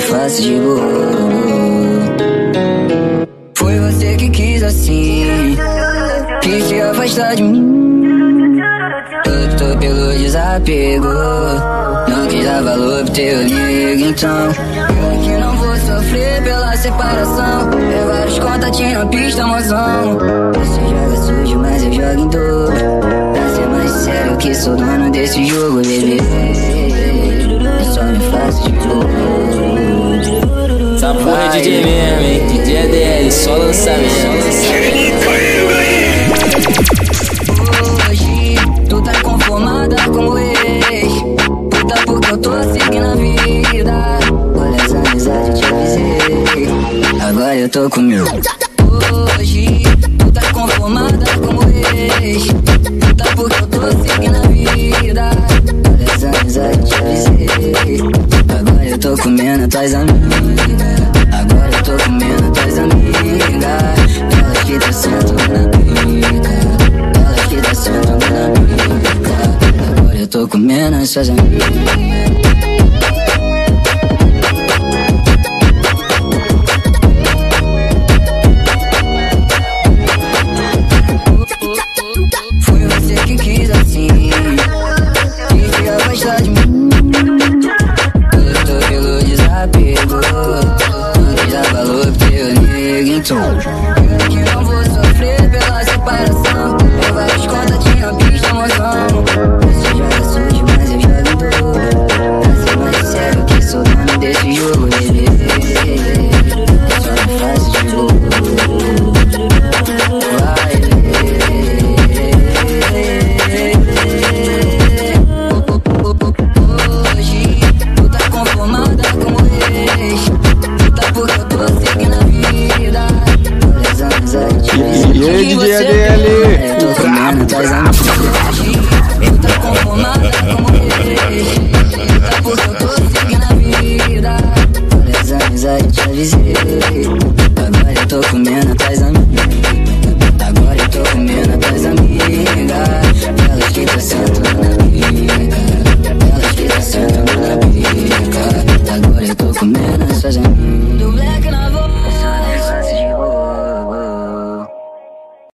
faço de boa. Foi você que quis assim, quis se afastar de mim. Optou pelo desapego, não quis dar valor pro teu amigo, então. Que não vou sofrer pela separação. É vários contatinhos, pista, mozão. Você joga sujo, mas eu jogo em dor. Pra ser mais sério, que sou dono desse jogo, Essa porra é DJ mesmo, hein? DJ ADL, só lançamento. Hoje tu tá conformada com o ex. Puta porque eu tô seguindo a vida. Olha essa amizade, te avisei. Agora eu tô com meu Hoje tu tá conformada com o ex. Puta porque eu tô seguindo a vida. Olha essa amizade, te avisei. Agora eu tô comendo tuas amigas tô comendo essas amigas Foi E aí, DJ ADL? Eu tô comendo tuas amigas Tu tá conformada com o ex Puta porque eu tô seguindo a vida. Olha as amizades, te avisei. Agora eu tô comendo tuas amigas Agora